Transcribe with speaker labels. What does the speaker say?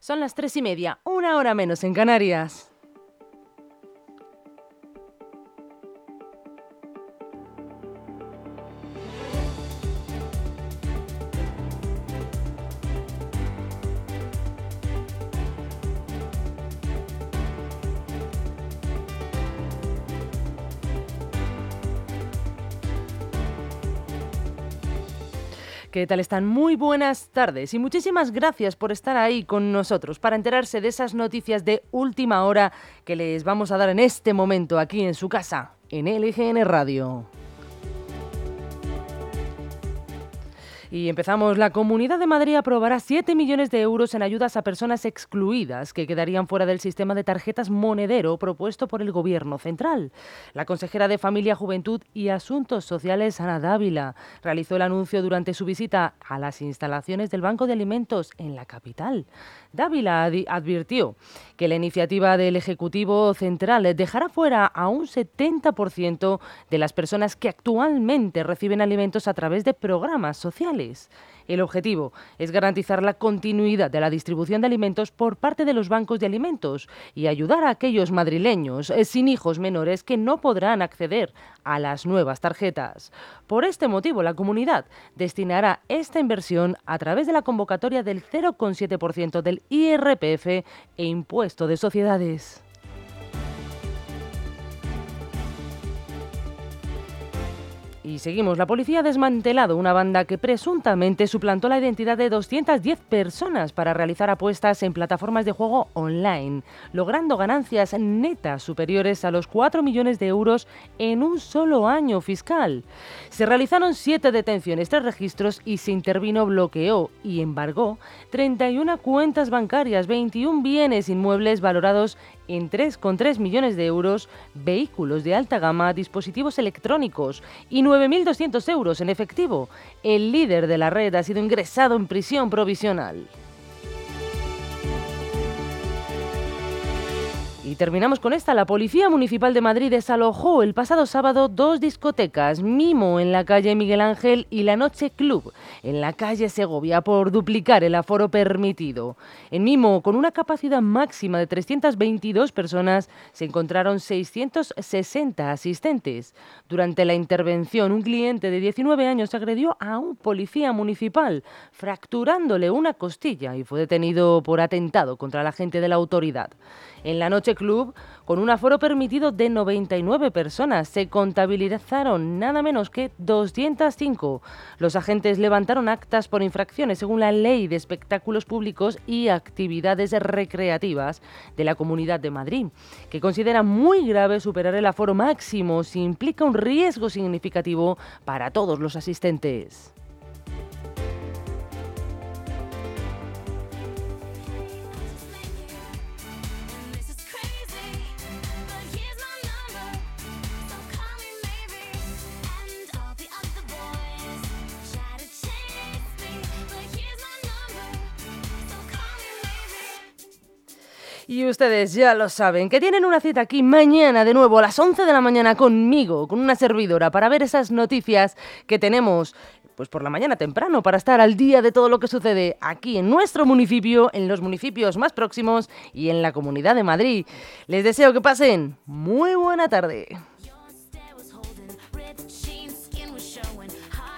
Speaker 1: Son las tres y media, una hora menos en Canarias. ¿Qué tal están? Muy buenas tardes y muchísimas gracias por estar ahí con nosotros para enterarse de esas noticias de última hora que les vamos a dar en este momento aquí en su casa, en LGN Radio. Y empezamos. La Comunidad de Madrid aprobará 7 millones de euros en ayudas a personas excluidas que quedarían fuera del sistema de tarjetas monedero propuesto por el Gobierno central. La consejera de Familia, Juventud y Asuntos Sociales, Ana Dávila, realizó el anuncio durante su visita a las instalaciones del Banco de Alimentos en la capital. Dávila advirtió que la iniciativa del Ejecutivo Central dejará fuera a un 70% de las personas que actualmente reciben alimentos a través de programas sociales. El objetivo es garantizar la continuidad de la distribución de alimentos por parte de los bancos de alimentos y ayudar a aquellos madrileños eh, sin hijos menores que no podrán acceder a las nuevas tarjetas. Por este motivo, la comunidad destinará esta inversión a través de la convocatoria del 0,7% del IRPF e impuesto de sociedades. Y seguimos. La policía ha desmantelado una banda que presuntamente suplantó la identidad de 210 personas para realizar apuestas en plataformas de juego online, logrando ganancias netas superiores a los 4 millones de euros en un solo año fiscal. Se realizaron siete detenciones, tres registros y se intervino, bloqueó y embargó 31 cuentas bancarias, 21 bienes inmuebles valorados en 3,3 millones de euros, vehículos de alta gama, dispositivos electrónicos y 9.200 euros en efectivo. El líder de la red ha sido ingresado en prisión provisional. Y terminamos con esta. La Policía Municipal de Madrid desalojó el pasado sábado dos discotecas, Mimo en la calle Miguel Ángel y La Noche Club en la calle Segovia por duplicar el aforo permitido. En Mimo, con una capacidad máxima de 322 personas, se encontraron 660 asistentes. Durante la intervención, un cliente de 19 años agredió a un policía municipal, fracturándole una costilla y fue detenido por atentado contra la gente de la autoridad. En la Noche Club, con un aforo permitido de 99 personas, se contabilizaron nada menos que 205. Los agentes levantaron actas por infracciones según la Ley de Espectáculos Públicos y Actividades Recreativas de la Comunidad de Madrid, que considera muy grave superar el aforo máximo si implica un riesgo significativo para todos los asistentes. Y ustedes ya lo saben, que tienen una cita aquí mañana de nuevo a las 11 de la mañana conmigo, con una servidora, para ver esas noticias que tenemos pues por la mañana temprano para estar al día de todo lo que sucede aquí en nuestro municipio, en los municipios más próximos y en la Comunidad de Madrid. Les deseo que pasen muy buena tarde.